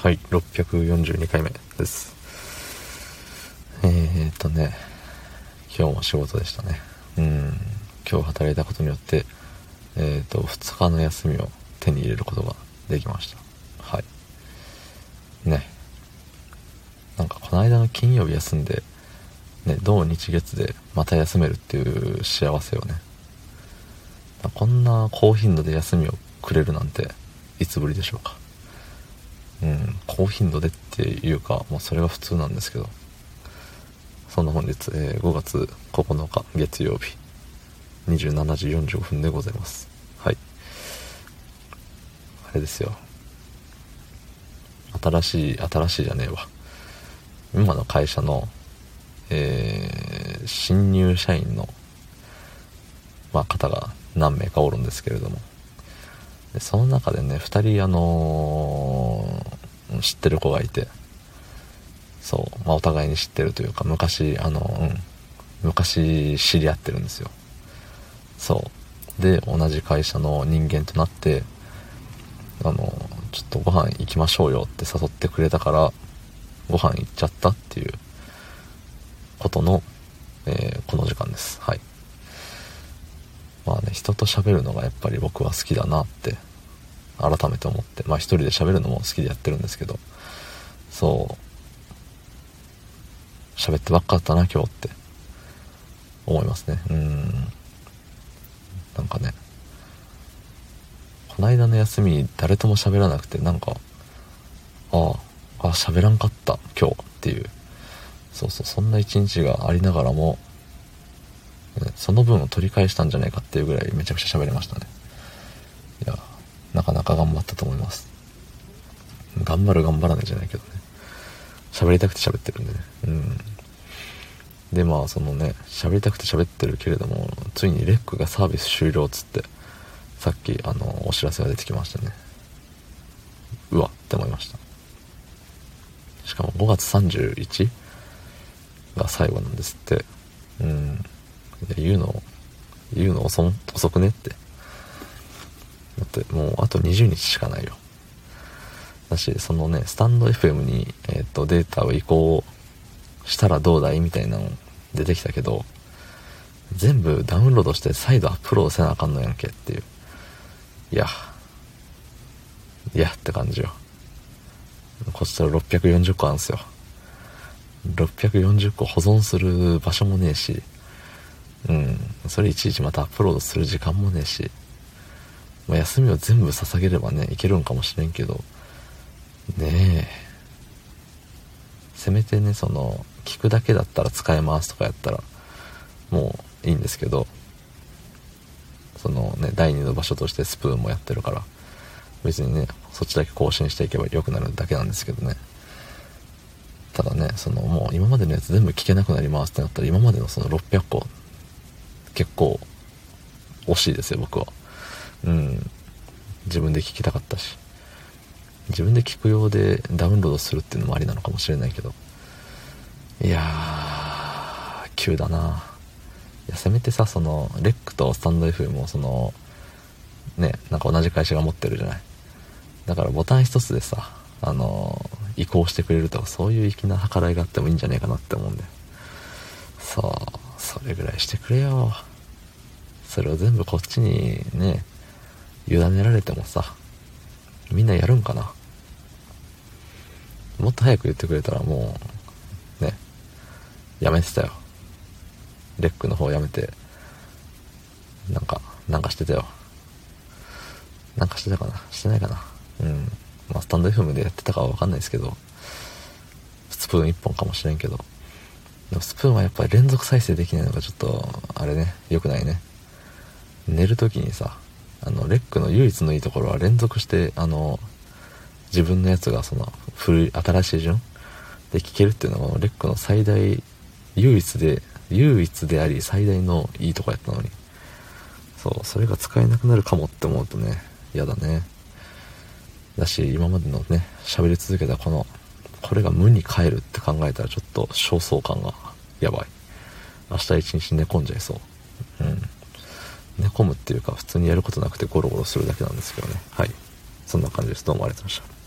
はい642回目です。えー、っとね今日も仕事でしたね。うん今日働いたことによってえー、っと2日の休みを手に入れることができました。はい。ね。なんかこの間の金曜日休んでね土日月でまた休めるっていう幸せをね。こんな高頻度で休みをくれるなんていつぶりでしょうか。うん、高頻度でっていうか、まあ、それが普通なんですけど、そんな本日、えー、5月9日月曜日、27時45分でございます。はい。あれですよ。新しい、新しいじゃねえわ。今の会社の、えー、新入社員の、まあ、方が何名かおるんですけれども、でその中でね2人あのー、知ってる子がいて。そう、まあ、お互いに知ってるというか昔あのうん。昔知り合ってるんですよ。そう。で同じ会社の人間となってあのちょっとご飯行きましょうよって誘ってくれたからご飯行っちゃったっていうことの、えー、この時間です。はい。ね、人と喋るのがやっぱり僕は好きだなって改めて思って、まあ一人で喋るのも好きでやってるんですけど、そう、喋ってばっかだったな今日って思いますね。うん。なんかね、こないだの休み誰とも喋らなくてなんか、ああ、あ、喋らんかった今日っていう、そうそう、そんな一日がありながらも、その分を取り返したんじゃないかっていうぐらいめちゃくちゃ喋れましたね。いや、なかなか頑張ったと思います。頑張る頑張らないじゃないけどね。喋りたくて喋ってるんでね。うん。で、まあ、そのね、喋りたくて喋ってるけれども、ついにレックがサービス終了っつって、さっき、あの、お知らせが出てきましたね。うわって思いました。しかも5月 31? が最後なんですって。うん。言うの、言うの遅遅くねって。だってもうあと20日しかないよ。だし、そのね、スタンド FM に、えっ、ー、と、データを移行したらどうだいみたいなの出てきたけど、全部ダウンロードして再度アップロードせなあかんのやんけっていう。いや、いやって感じよ。こっちら640個あるんすよ。640個保存する場所もねえし、うん。それいちいちまたアップロードする時間もねえし、まあ、休みを全部捧げればね、いけるんかもしれんけど、ねえ。せめてね、その、聞くだけだったら使えますとかやったら、もういいんですけど、そのね、第2の場所としてスプーンもやってるから、別にね、そっちだけ更新していけば良くなるだけなんですけどね。ただね、そのもう今までのやつ全部聞けなくなりますってなったら今までのその600個結構惜しいですよ僕は。うん。自分で聞きたかったし。自分で聞くようでダウンロードするっていうのもありなのかもしれないけど。いやー急だな。いやせめてさそのレックとスタンド F もそのねなんか同じ会社が持ってるじゃない。だからボタン一つでさあの移行してくれるとかそういう粋な計らいがあってもいいんじゃないかなって思うんだよ。そう。それぐらいしてくれよ。それを全部こっちにね委ねられてもさみんなやるんかな。もっと早く言ってくれたらもうねやめてたよ。レックの方やめてなんかなんかしてたよ。なんかしてたかな。してないかな。うん。まあスタンド FM でやってたかはわかんないですけどスプーン1本かもしれんけど。でもスプーンはやっぱり連続再生できないのがちょっとあれね良くないね。寝る時にさあのレックの唯一のいいところは連続してあの自分のやつがその古い新しい順で聴けるっていうのがレックの最大唯一で唯一であり最大のいいとこやったのに。そうそれが使えなくなるかもって思うとね嫌だね。だし今までのね喋り続けたこのこれが無に帰るって考えたらちょっと焦燥感がやばい。明日一日寝込んじゃいそう。うん。寝込むっていうか普通にやることなくてゴロゴロするだけなんですけどね。はい。そんな感じです。どうもありがとうございました。